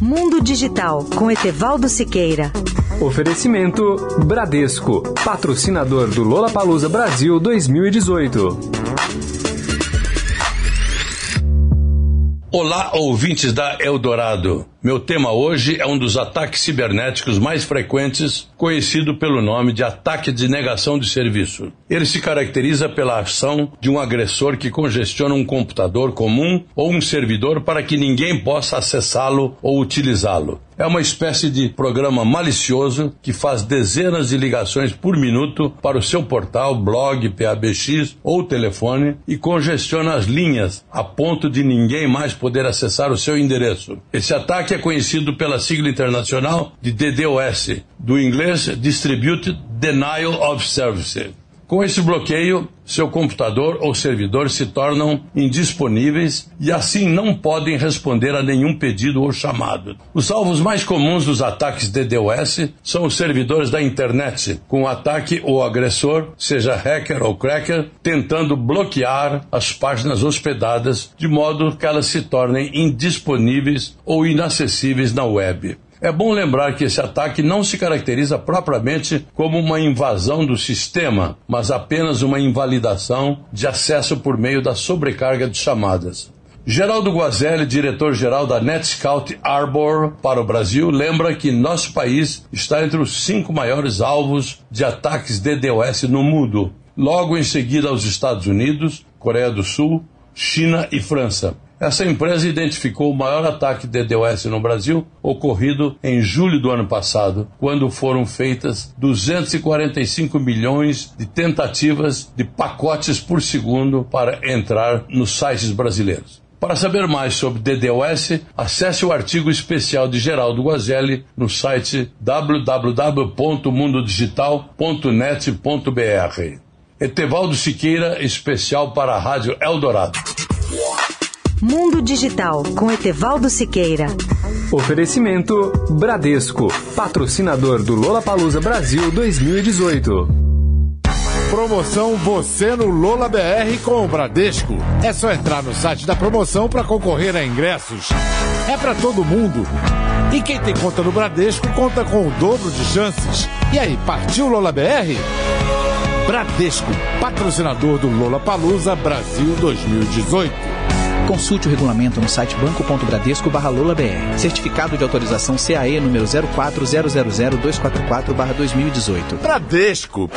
Mundo Digital com Etevaldo Siqueira. Oferecimento Bradesco, patrocinador do Lola Palusa Brasil 2018. Olá, ouvintes da Eldorado. Meu tema hoje é um dos ataques cibernéticos mais frequentes, conhecido pelo nome de ataque de negação de serviço. Ele se caracteriza pela ação de um agressor que congestiona um computador comum ou um servidor para que ninguém possa acessá-lo ou utilizá-lo. É uma espécie de programa malicioso que faz dezenas de ligações por minuto para o seu portal, blog, PABX ou telefone e congestiona as linhas a ponto de ninguém mais poder acessar o seu endereço. Esse ataque que é conhecido pela sigla internacional de DDoS, do inglês Distributed Denial of Service. Com esse bloqueio, seu computador ou servidor se tornam indisponíveis e assim não podem responder a nenhum pedido ou chamado. Os alvos mais comuns dos ataques DDoS são os servidores da internet, com o ataque ou agressor, seja hacker ou cracker, tentando bloquear as páginas hospedadas de modo que elas se tornem indisponíveis ou inacessíveis na web. É bom lembrar que esse ataque não se caracteriza propriamente como uma invasão do sistema, mas apenas uma invalidação de acesso por meio da sobrecarga de chamadas. Geraldo Guazelli, diretor-geral da NetScout Arbor para o Brasil, lembra que nosso país está entre os cinco maiores alvos de ataques DDoS no mundo, logo em seguida aos Estados Unidos, Coreia do Sul, China e França. Essa empresa identificou o maior ataque DDoS no Brasil, ocorrido em julho do ano passado, quando foram feitas 245 milhões de tentativas de pacotes por segundo para entrar nos sites brasileiros. Para saber mais sobre DDoS, acesse o artigo especial de Geraldo Guazelli no site www.mundodigital.net.br. Etevaldo Siqueira, especial para a Rádio Eldorado. Mundo Digital com Etevaldo Siqueira. Oferecimento Bradesco, patrocinador do Lola Palusa Brasil 2018. Promoção Você no Lola BR com o Bradesco. É só entrar no site da promoção para concorrer a ingressos. É para todo mundo. E quem tem conta no Bradesco conta com o dobro de chances. E aí, partiu Lola BR? Bradesco, patrocinador do Lola Palusa Brasil 2018. Consulte o regulamento no site banco.bradesco/lolabr. Certificado de autorização CAE número 04000244/2018. Bradesco.